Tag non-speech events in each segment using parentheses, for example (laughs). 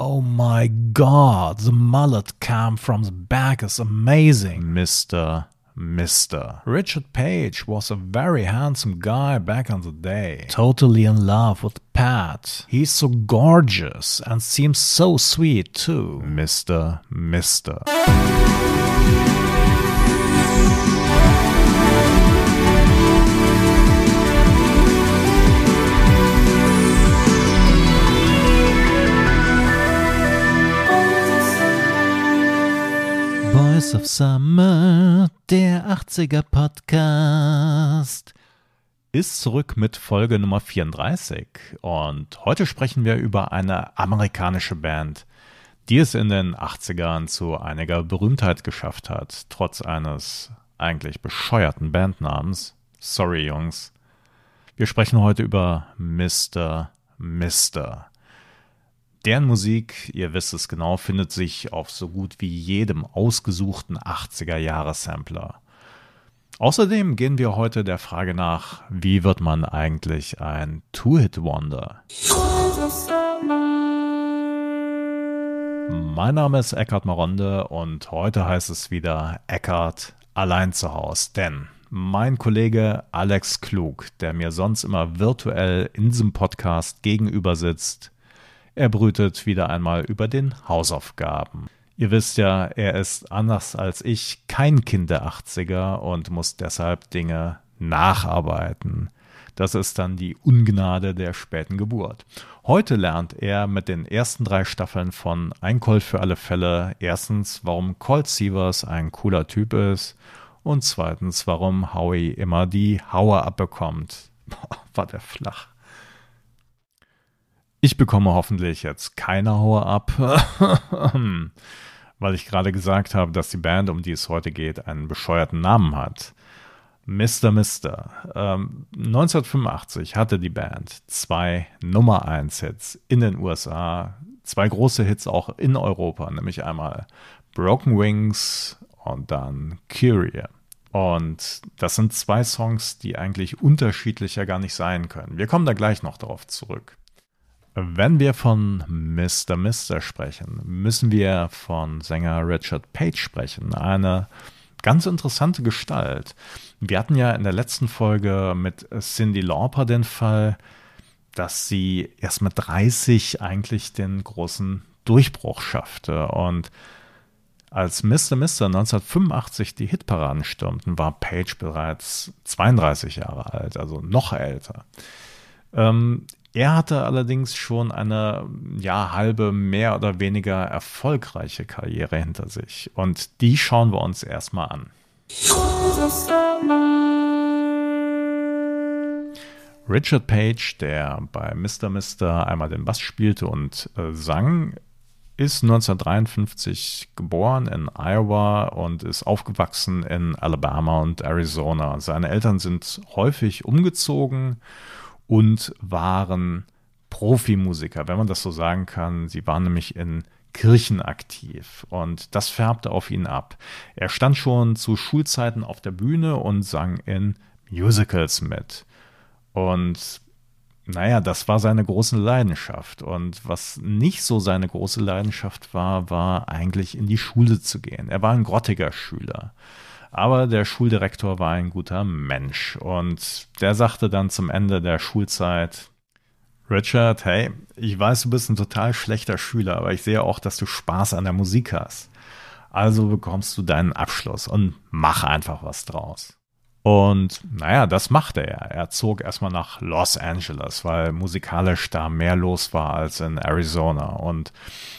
Oh my god, the mullet cam from the back is amazing. Mr. Mr. Richard Page was a very handsome guy back in the day. Totally in love with Pat. He's so gorgeous and seems so sweet too. Mr. Mr. Voice of Summer, der 80er Podcast, ist zurück mit Folge Nummer 34 und heute sprechen wir über eine amerikanische Band, die es in den 80ern zu einiger Berühmtheit geschafft hat, trotz eines eigentlich bescheuerten Bandnamens. Sorry, Jungs. Wir sprechen heute über Mr. Mister. Deren Musik, ihr wisst es genau, findet sich auf so gut wie jedem ausgesuchten 80er-Jahre-Sampler. Außerdem gehen wir heute der Frage nach, wie wird man eigentlich ein Two-Hit-Wonder? Mein Name ist Eckhard Maronde und heute heißt es wieder Eckhard allein zu Hause, denn mein Kollege Alex Klug, der mir sonst immer virtuell in diesem Podcast gegenüber sitzt, er brütet wieder einmal über den Hausaufgaben. Ihr wisst ja, er ist anders als ich kein Kind der 80er und muss deshalb Dinge nacharbeiten. Das ist dann die Ungnade der späten Geburt. Heute lernt er mit den ersten drei Staffeln von Ein Colt für alle Fälle erstens, warum Colt Sievers ein cooler Typ ist und zweitens, warum Howie immer die Hauer abbekommt. (laughs) Boah, war der flach. Ich bekomme hoffentlich jetzt keine Haue ab, (laughs) weil ich gerade gesagt habe, dass die Band, um die es heute geht, einen bescheuerten Namen hat. Mr. Mister. Ähm, 1985 hatte die Band zwei Nummer 1 Hits in den USA, zwei große Hits auch in Europa, nämlich einmal Broken Wings und dann Curie. Und das sind zwei Songs, die eigentlich unterschiedlicher gar nicht sein können. Wir kommen da gleich noch darauf zurück. Wenn wir von Mr. Mister sprechen, müssen wir von Sänger Richard Page sprechen. Eine ganz interessante Gestalt. Wir hatten ja in der letzten Folge mit Cindy Lauper den Fall, dass sie erst mit 30 eigentlich den großen Durchbruch schaffte. Und als Mr. Mister 1985 die Hitparaden stürmten, war Page bereits 32 Jahre alt, also noch älter. Ähm, er hatte allerdings schon eine ja, halbe, mehr oder weniger erfolgreiche Karriere hinter sich. Und die schauen wir uns erstmal an. Richard Page, der bei Mr. Mister einmal den Bass spielte und äh, sang, ist 1953 geboren in Iowa und ist aufgewachsen in Alabama und Arizona. Seine Eltern sind häufig umgezogen und waren Profimusiker, wenn man das so sagen kann. Sie waren nämlich in Kirchen aktiv und das färbte auf ihn ab. Er stand schon zu Schulzeiten auf der Bühne und sang in Musicals mit. Und naja, das war seine große Leidenschaft. Und was nicht so seine große Leidenschaft war, war eigentlich in die Schule zu gehen. Er war ein grottiger Schüler. Aber der Schuldirektor war ein guter Mensch und der sagte dann zum Ende der Schulzeit, Richard, hey, ich weiß, du bist ein total schlechter Schüler, aber ich sehe auch, dass du Spaß an der Musik hast. Also bekommst du deinen Abschluss und mach einfach was draus. Und naja, das machte er. Er zog erstmal nach Los Angeles, weil musikalisch da mehr los war als in Arizona. Und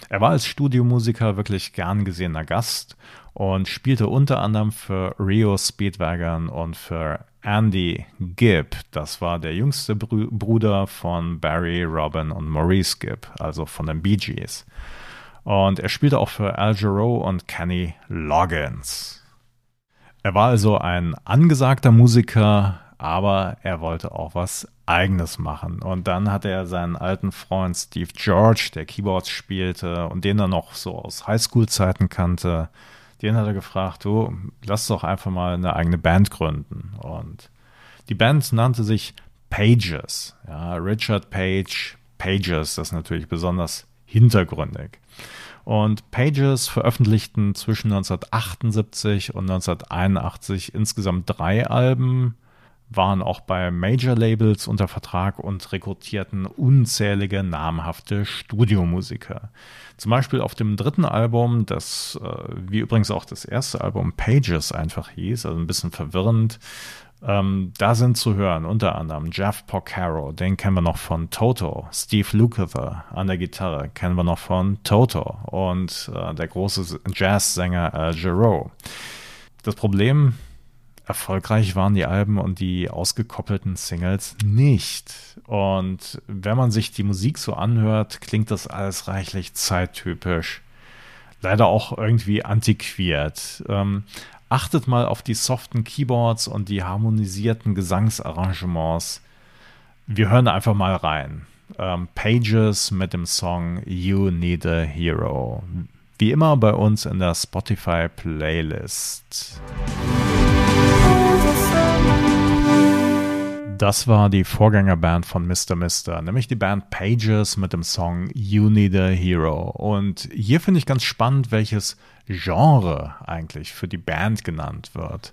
er war als Studiomusiker wirklich gern gesehener Gast und spielte unter anderem für Rio Speedwagon und für Andy Gibb. Das war der jüngste Br Bruder von Barry, Robin und Maurice Gibb, also von den Bee Gees. Und er spielte auch für Al Jarreau und Kenny Loggins. Er war also ein angesagter Musiker, aber er wollte auch was Eigenes machen. Und dann hatte er seinen alten Freund Steve George, der Keyboards spielte und den er noch so aus Highschool-Zeiten kannte, den hat er gefragt, du, lass doch einfach mal eine eigene Band gründen. Und die Band nannte sich Pages. Ja, Richard Page, Pages, das ist natürlich besonders hintergründig. Und Pages veröffentlichten zwischen 1978 und 1981 insgesamt drei Alben, waren auch bei Major-Labels unter Vertrag und rekrutierten unzählige namhafte Studiomusiker. Zum Beispiel auf dem dritten Album, das äh, wie übrigens auch das erste Album Pages einfach hieß, also ein bisschen verwirrend, ähm, da sind zu hören unter anderem Jeff Porcaro, den kennen wir noch von Toto, Steve Lukather an der Gitarre kennen wir noch von Toto und äh, der große Jazzsänger äh, Giro. Das Problem, erfolgreich waren die Alben und die ausgekoppelten Singles nicht. Und wenn man sich die Musik so anhört, klingt das alles reichlich zeittypisch. Leider auch irgendwie antiquiert. Ähm, Achtet mal auf die soften Keyboards und die harmonisierten Gesangsarrangements. Wir hören einfach mal rein. Ähm, Pages mit dem Song You Need a Hero. Wie immer bei uns in der Spotify Das war die Vorgängerband von Mr. Mister, nämlich die Band Pages mit dem Song You Need a Hero. Und hier finde ich ganz spannend, welches Genre eigentlich für die Band genannt wird.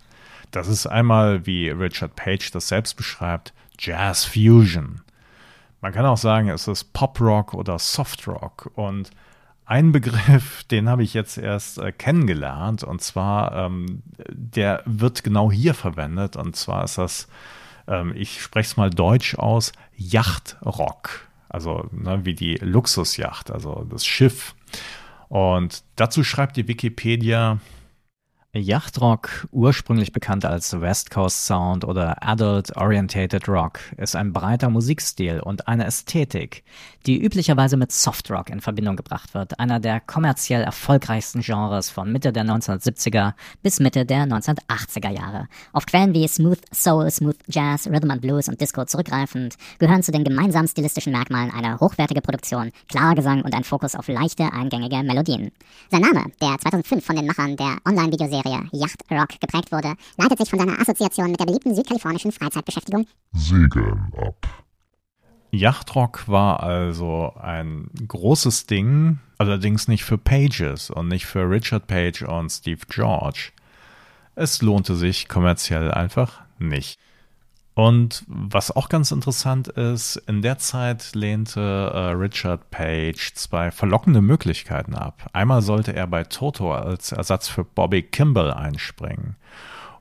Das ist einmal, wie Richard Page das selbst beschreibt, Jazz Fusion. Man kann auch sagen, es ist Pop Rock oder Soft Rock. Und ein Begriff, (laughs) den habe ich jetzt erst äh, kennengelernt, und zwar, ähm, der wird genau hier verwendet, und zwar ist das, ähm, ich spreche es mal deutsch aus, Yachtrock. Also ne, wie die Luxusjacht, also das Schiff. Und dazu schreibt die Wikipedia, Yachtrock, ursprünglich bekannt als West Coast Sound oder Adult Orientated Rock, ist ein breiter Musikstil und eine Ästhetik, die üblicherweise mit Softrock in Verbindung gebracht wird, einer der kommerziell erfolgreichsten Genres von Mitte der 1970er bis Mitte der 1980er Jahre. Auf Quellen wie Smooth Soul, Smooth Jazz, Rhythm and Blues und Disco zurückgreifend, gehören zu den gemeinsamen stilistischen Merkmalen eine hochwertige Produktion, klarer Gesang und ein Fokus auf leichte, eingängige Melodien. Sein Name, der 2005 von den Machern der Online-Videoserie Serie Yacht Rock geprägt wurde, leitet sich von seiner Assoziation mit der beliebten südkalifornischen Freizeitbeschäftigung Segeln ab. Yachtrock war also ein großes Ding, allerdings nicht für Pages und nicht für Richard Page und Steve George. Es lohnte sich kommerziell einfach nicht. Und was auch ganz interessant ist, in der Zeit lehnte äh, Richard Page zwei verlockende Möglichkeiten ab. Einmal sollte er bei Toto als Ersatz für Bobby Kimball einspringen.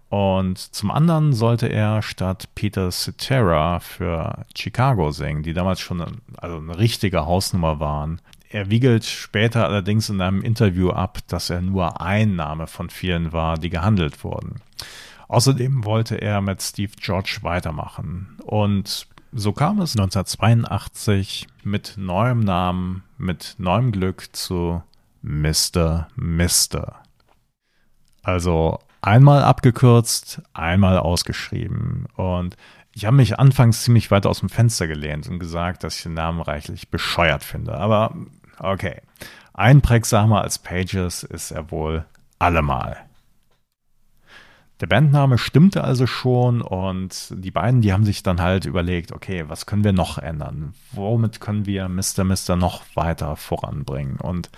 Und zum anderen sollte er statt Peter Cetera für Chicago singen, die damals schon eine, also eine richtige Hausnummer waren. Er wiegelt später allerdings in einem Interview ab, dass er nur ein Name von vielen war, die gehandelt wurden. Außerdem wollte er mit Steve George weitermachen. Und so kam es 1982 mit neuem Namen, mit neuem Glück zu Mr. Mister. Also einmal abgekürzt, einmal ausgeschrieben. Und ich habe mich anfangs ziemlich weit aus dem Fenster gelehnt und gesagt, dass ich den Namen reichlich bescheuert finde. Aber okay, einprägsamer als Pages ist er wohl allemal. Der Bandname stimmte also schon und die beiden, die haben sich dann halt überlegt, okay, was können wir noch ändern? Womit können wir Mr. Mister noch weiter voranbringen? Und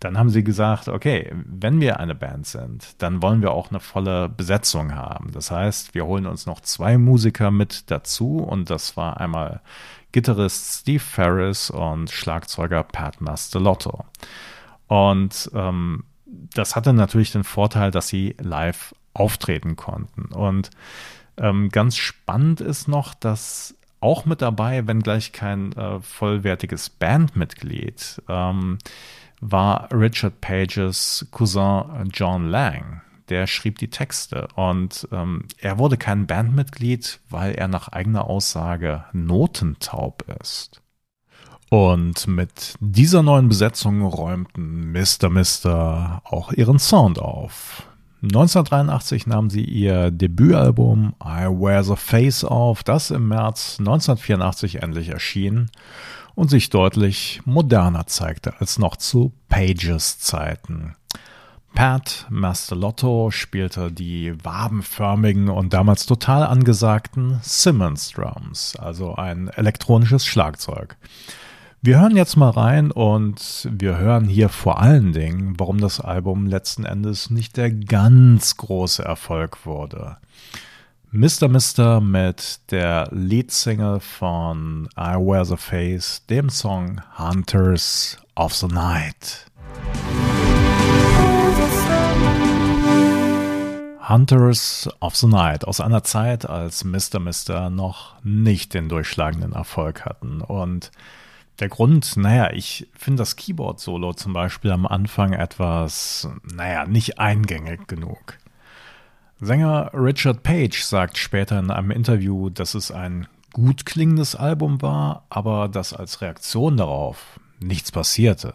dann haben sie gesagt, okay, wenn wir eine Band sind, dann wollen wir auch eine volle Besetzung haben. Das heißt, wir holen uns noch zwei Musiker mit dazu und das war einmal Gitarrist Steve Ferris und Schlagzeuger Pat Mastelotto. Und ähm, das hatte natürlich den Vorteil, dass sie live auftreten konnten. Und ähm, ganz spannend ist noch, dass auch mit dabei, wenn gleich kein äh, vollwertiges Bandmitglied, ähm, war Richard Pages Cousin John Lang. Der schrieb die Texte und ähm, er wurde kein Bandmitglied, weil er nach eigener Aussage notentaub ist. Und mit dieser neuen Besetzung räumten Mr. Mister auch ihren Sound auf. 1983 nahm sie ihr Debütalbum I Wear the Face auf, das im März 1984 endlich erschien und sich deutlich moderner zeigte als noch zu Pages Zeiten. Pat Mastelotto spielte die wabenförmigen und damals total angesagten Simmons Drums, also ein elektronisches Schlagzeug. Wir hören jetzt mal rein und wir hören hier vor allen Dingen, warum das Album letzten Endes nicht der ganz große Erfolg wurde. Mr. Mister mit der Leadsingle von I Wear the Face, dem Song Hunters of the Night. Hunters of the Night aus einer Zeit, als Mr. Mister noch nicht den durchschlagenden Erfolg hatten und der Grund, naja, ich finde das Keyboard-Solo zum Beispiel am Anfang etwas, naja, nicht eingängig genug. Sänger Richard Page sagt später in einem Interview, dass es ein gut klingendes Album war, aber dass als Reaktion darauf nichts passierte.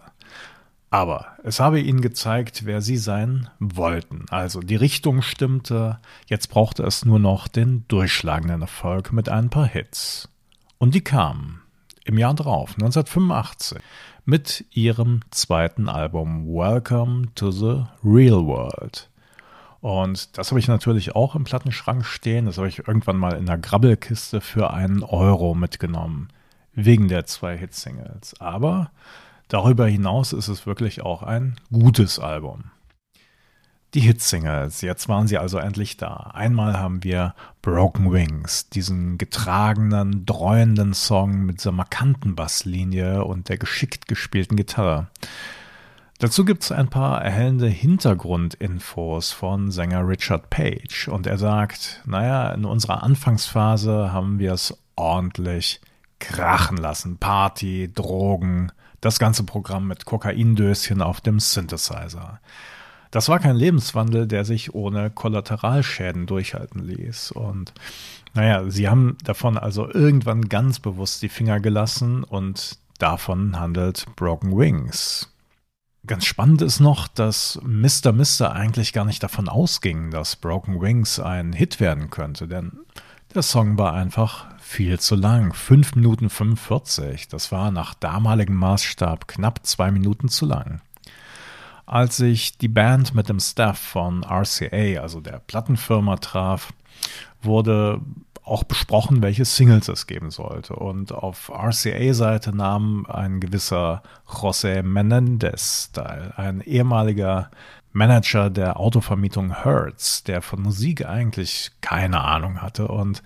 Aber es habe ihnen gezeigt, wer sie sein wollten. Also die Richtung stimmte, jetzt brauchte es nur noch den durchschlagenden Erfolg mit ein paar Hits. Und die kamen im Jahr drauf, 1985, mit ihrem zweiten Album Welcome to the Real World. Und das habe ich natürlich auch im Plattenschrank stehen. Das habe ich irgendwann mal in der Grabbelkiste für einen Euro mitgenommen. Wegen der zwei Hitsingles. Aber darüber hinaus ist es wirklich auch ein gutes Album. Die Hitsingles, jetzt waren sie also endlich da. Einmal haben wir Broken Wings, diesen getragenen, dreuenden Song mit dieser markanten Basslinie und der geschickt gespielten Gitarre. Dazu gibt es ein paar erhellende Hintergrundinfos von Sänger Richard Page und er sagt, naja, in unserer Anfangsphase haben wir es ordentlich krachen lassen. Party, Drogen, das ganze Programm mit Kokaindöschen auf dem Synthesizer. Das war kein Lebenswandel, der sich ohne Kollateralschäden durchhalten ließ. Und naja, sie haben davon also irgendwann ganz bewusst die Finger gelassen und davon handelt Broken Wings. Ganz spannend ist noch, dass Mr. Mister eigentlich gar nicht davon ausging, dass Broken Wings ein Hit werden könnte, denn der Song war einfach viel zu lang. 5 Minuten 45. Das war nach damaligem Maßstab knapp zwei Minuten zu lang. Als sich die Band mit dem Staff von RCA, also der Plattenfirma, traf, wurde auch besprochen, welche Singles es geben sollte. Und auf RCA-Seite nahm ein gewisser José Menendez teil, ein ehemaliger Manager der Autovermietung Hertz, der von Musik eigentlich keine Ahnung hatte und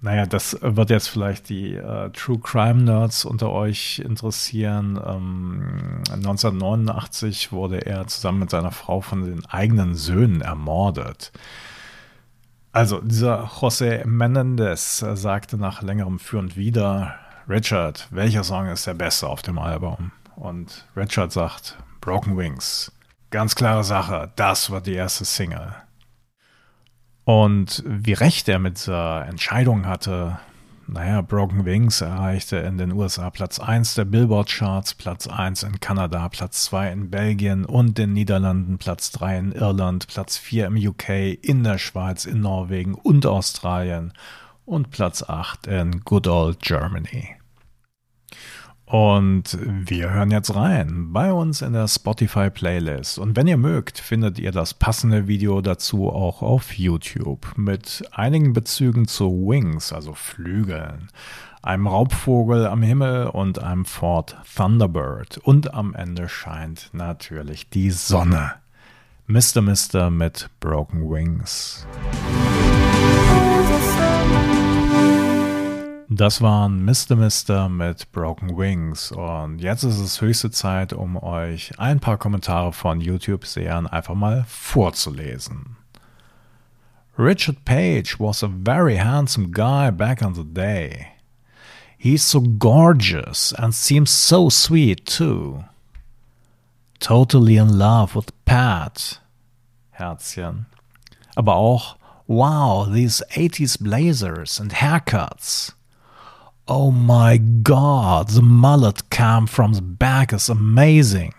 naja, das wird jetzt vielleicht die äh, True Crime Nerds unter euch interessieren. Ähm, 1989 wurde er zusammen mit seiner Frau von den eigenen Söhnen ermordet. Also, dieser José Menendez sagte nach längerem Für und Wider, Richard, welcher Song ist der beste auf dem Album? Und Richard sagt, Broken Wings. Ganz klare Sache, das war die erste Single. Und wie recht er mit dieser Entscheidung hatte, naja, Broken Wings erreichte in den USA Platz 1 der Billboard-Charts, Platz 1 in Kanada, Platz 2 in Belgien und den Niederlanden, Platz 3 in Irland, Platz 4 im UK, in der Schweiz, in Norwegen und Australien und Platz 8 in Good Old Germany. Und wir hören jetzt rein bei uns in der Spotify Playlist. Und wenn ihr mögt, findet ihr das passende Video dazu auch auf YouTube mit einigen Bezügen zu Wings, also Flügeln, einem Raubvogel am Himmel und einem Ford Thunderbird. Und am Ende scheint natürlich die Sonne. Mr. Mister mit Broken Wings. Das waren Mr. Mister mit Broken Wings und jetzt ist es höchste Zeit, um euch ein paar Kommentare von YouTube-Sehern einfach mal vorzulesen. Richard Page was a very handsome guy back in the day. He's so gorgeous and seems so sweet too. Totally in love with Pat. Herzchen. Aber auch, wow, these 80s blazers and haircuts. Oh my god, the mullet came from the back is amazing.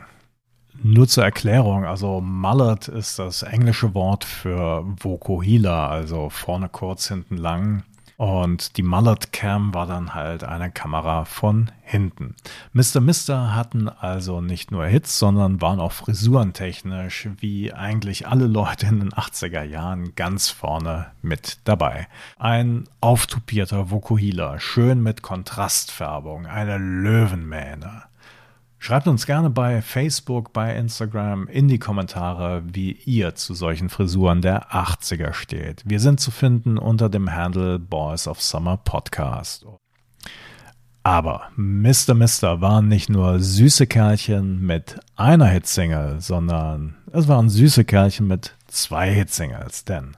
Nur zur Erklärung, also Mullet ist das englische Wort für Vokuhila, also vorne kurz, hinten lang. Und die Mullet Cam war dann halt eine Kamera von hinten. Mr. Mister hatten also nicht nur Hits, sondern waren auch frisurentechnisch wie eigentlich alle Leute in den 80er Jahren ganz vorne mit dabei. Ein auftupierter Vokuhila, schön mit Kontrastfärbung, eine Löwenmähne. Schreibt uns gerne bei Facebook, bei Instagram in die Kommentare, wie ihr zu solchen Frisuren der 80er steht. Wir sind zu finden unter dem Handle Boys of Summer Podcast. Aber Mr. Mister waren nicht nur süße Kerlchen mit einer Hitsingle, sondern es waren süße Kerlchen mit zwei Hitsingles, denn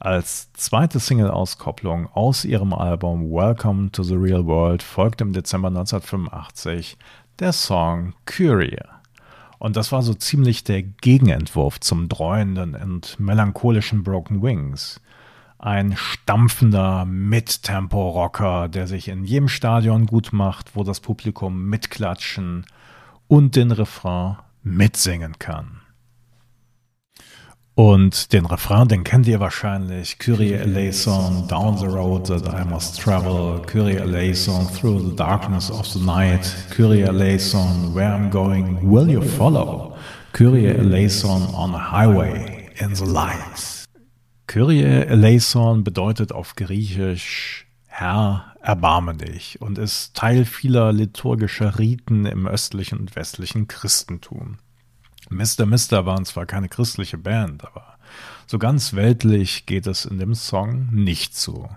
als zweite Single-Auskopplung aus ihrem Album Welcome to the Real World folgt im Dezember 1985 der Song Curie. Und das war so ziemlich der Gegenentwurf zum dreuenden und melancholischen Broken Wings. Ein stampfender Mittempo-Rocker, der sich in jedem Stadion gut macht, wo das Publikum mitklatschen und den Refrain mitsingen kann. Und den Refrain, den kennt ihr wahrscheinlich. Kyrie eleison, down the road that I must travel. Kyrie eleison, through the darkness of the night. Kyrie eleison, where I'm going, will you follow? Kyrie eleison, on a highway, in the lights. Kyrie eleison bedeutet auf Griechisch Herr, erbarme dich und ist Teil vieler liturgischer Riten im östlichen und westlichen Christentum. Mr. Mister waren zwar keine christliche Band, aber so ganz weltlich geht es in dem Song nicht zu.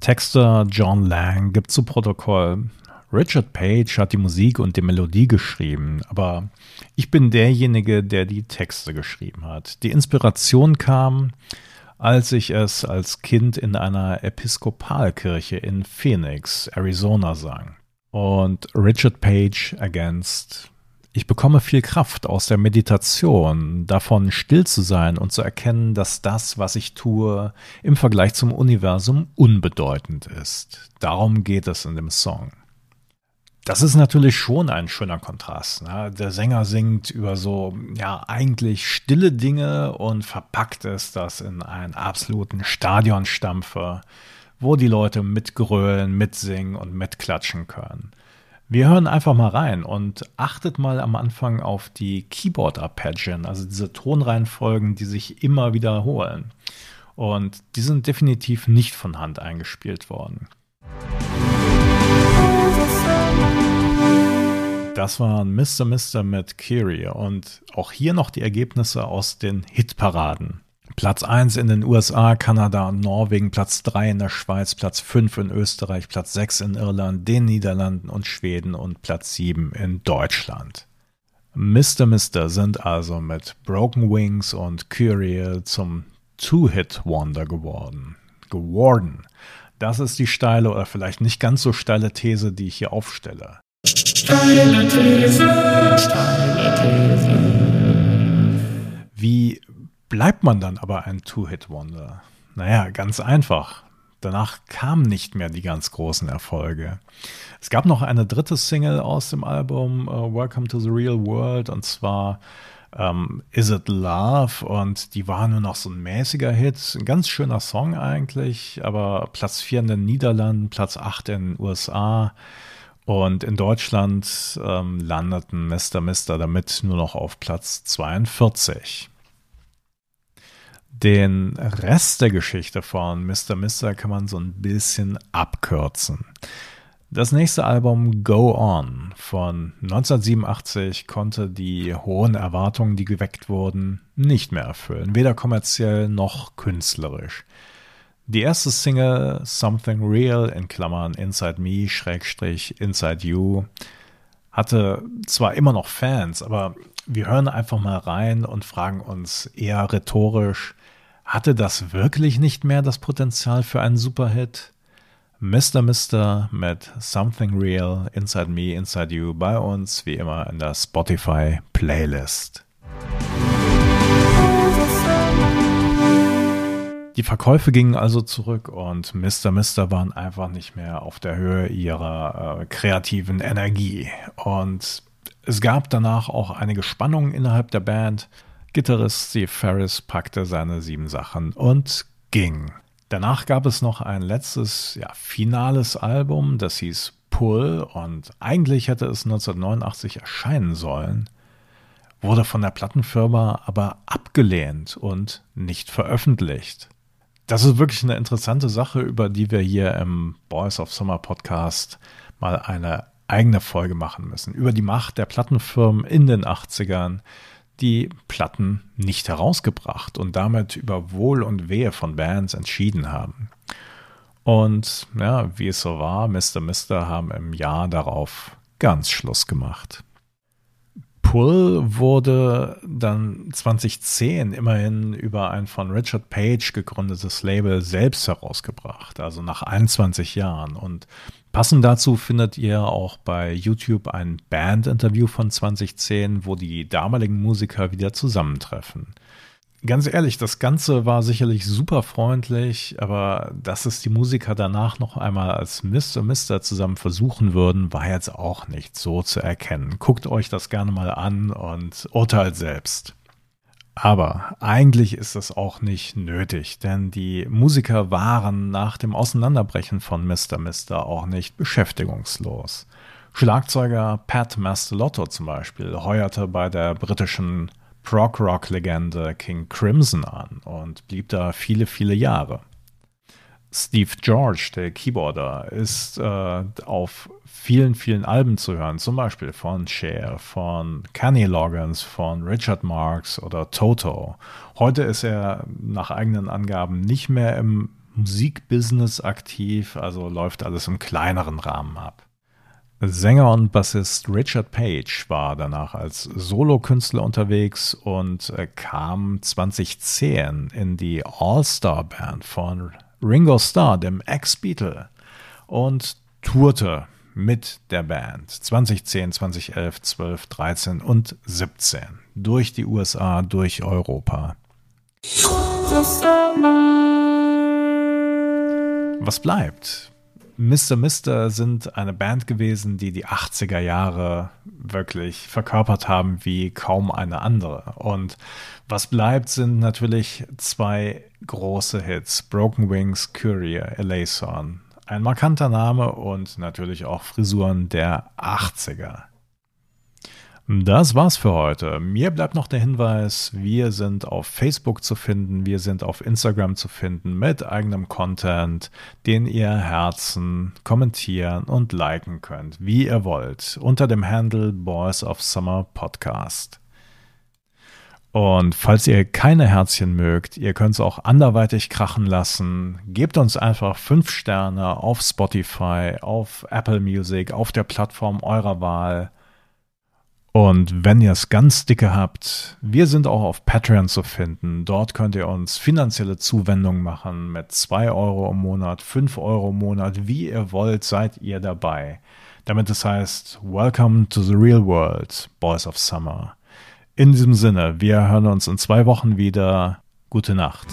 Texter John Lang gibt zu Protokoll, Richard Page hat die Musik und die Melodie geschrieben, aber ich bin derjenige, der die Texte geschrieben hat. Die Inspiration kam, als ich es als Kind in einer Episkopalkirche in Phoenix, Arizona sang. Und Richard Page ergänzt, ich bekomme viel Kraft aus der Meditation, davon still zu sein und zu erkennen, dass das, was ich tue, im Vergleich zum Universum unbedeutend ist. Darum geht es in dem Song. Das ist natürlich schon ein schöner Kontrast. Ne? Der Sänger singt über so, ja, eigentlich stille Dinge und verpackt es das in einen absoluten Stadionstampfer, wo die Leute mitgrölen, mitsingen und mitklatschen können. Wir hören einfach mal rein und achtet mal am Anfang auf die Keyboard-Arpeggien, also diese Tonreihenfolgen, die sich immer wiederholen. Und die sind definitiv nicht von Hand eingespielt worden. Das war Mr. Mister mit Kiri und auch hier noch die Ergebnisse aus den Hitparaden. Platz 1 in den USA, Kanada und Norwegen, Platz 3 in der Schweiz, Platz 5 in Österreich, Platz 6 in Irland, den Niederlanden und Schweden und Platz 7 in Deutschland. Mr. Mister sind also mit Broken Wings und Curiel zum Two-Hit-Wonder geworden. Geworden. Das ist die steile oder vielleicht nicht ganz so steile These, die ich hier aufstelle. Steile These, steile These. Wie bleibt man dann aber ein Two-Hit-Wonder? Naja, ganz einfach. Danach kamen nicht mehr die ganz großen Erfolge. Es gab noch eine dritte Single aus dem Album uh, Welcome to the Real World und zwar um, ähm, Is It Love und die war nur noch so ein mäßiger Hit. Ein ganz schöner Song eigentlich, aber Platz 4 in den Niederlanden, Platz 8 in den USA und in Deutschland ähm, landeten Mr. Mister damit nur noch auf Platz 42. Den Rest der Geschichte von Mr. Mister kann man so ein bisschen abkürzen. Das nächste Album Go On von 1987 konnte die hohen Erwartungen, die geweckt wurden, nicht mehr erfüllen, weder kommerziell noch künstlerisch. Die erste Single Something Real in Klammern Inside Me Schrägstrich Inside You hatte zwar immer noch Fans, aber wir hören einfach mal rein und fragen uns eher rhetorisch, hatte das wirklich nicht mehr das Potenzial für einen Superhit? Mr. Mister mit Something Real, Inside Me, Inside You bei uns, wie immer in der Spotify Playlist. Die Verkäufe gingen also zurück und Mr. Mister waren einfach nicht mehr auf der Höhe ihrer äh, kreativen Energie. Und es gab danach auch einige Spannungen innerhalb der Band. Gitarrist Steve Ferris packte seine sieben Sachen und ging. Danach gab es noch ein letztes, ja, finales Album, das hieß Pull und eigentlich hätte es 1989 erscheinen sollen, wurde von der Plattenfirma aber abgelehnt und nicht veröffentlicht. Das ist wirklich eine interessante Sache, über die wir hier im Boys of Summer Podcast mal eine eigene Folge machen müssen. Über die Macht der Plattenfirmen in den 80ern, die Platten nicht herausgebracht und damit über Wohl und Wehe von Bands entschieden haben. Und ja, wie es so war, Mr. Mister haben im Jahr darauf ganz Schluss gemacht. Pull wurde dann 2010 immerhin über ein von Richard Page gegründetes Label selbst herausgebracht, also nach 21 Jahren. Und Passend dazu findet ihr auch bei YouTube ein Band-Interview von 2010, wo die damaligen Musiker wieder zusammentreffen. Ganz ehrlich, das Ganze war sicherlich super freundlich, aber dass es die Musiker danach noch einmal als Mr. Mister zusammen versuchen würden, war jetzt auch nicht so zu erkennen. Guckt euch das gerne mal an und urteilt selbst. Aber eigentlich ist es auch nicht nötig, denn die Musiker waren nach dem Auseinanderbrechen von Mr. Mister auch nicht beschäftigungslos. Schlagzeuger Pat Mastelotto zum Beispiel heuerte bei der britischen Prog-Rock-Legende King Crimson an und blieb da viele, viele Jahre. Steve George, der Keyboarder, ist äh, auf vielen, vielen Alben zu hören, zum Beispiel von Cher, von Kenny Loggins, von Richard Marks oder Toto. Heute ist er nach eigenen Angaben nicht mehr im Musikbusiness aktiv, also läuft alles im kleineren Rahmen ab. Sänger und Bassist Richard Page war danach als Solokünstler unterwegs und kam 2010 in die All-Star-Band von Ringo Starr, dem Ex-Beatle, und tourte mit der Band 2010, 2011, 12, 13 und 17 durch die USA, durch Europa. Was bleibt? Mr. Mister sind eine Band gewesen, die die 80er Jahre wirklich verkörpert haben wie kaum eine andere. Und was bleibt, sind natürlich zwei große Hits: Broken Wings, Courier, Elason. Ein markanter Name und natürlich auch Frisuren der 80er. Das war's für heute. Mir bleibt noch der Hinweis, wir sind auf Facebook zu finden, wir sind auf Instagram zu finden mit eigenem Content, den ihr Herzen kommentieren und liken könnt, wie ihr wollt, unter dem Handle Boys of Summer Podcast. Und falls ihr keine Herzchen mögt, ihr könnt es auch anderweitig krachen lassen. Gebt uns einfach fünf Sterne auf Spotify, auf Apple Music, auf der Plattform eurer Wahl. Und wenn ihr es ganz dicke habt, wir sind auch auf Patreon zu finden. Dort könnt ihr uns finanzielle Zuwendungen machen mit zwei Euro im Monat, fünf Euro im Monat, wie ihr wollt, seid ihr dabei. Damit es heißt, Welcome to the Real World, Boys of Summer. In diesem Sinne, wir hören uns in zwei Wochen wieder. Gute Nacht.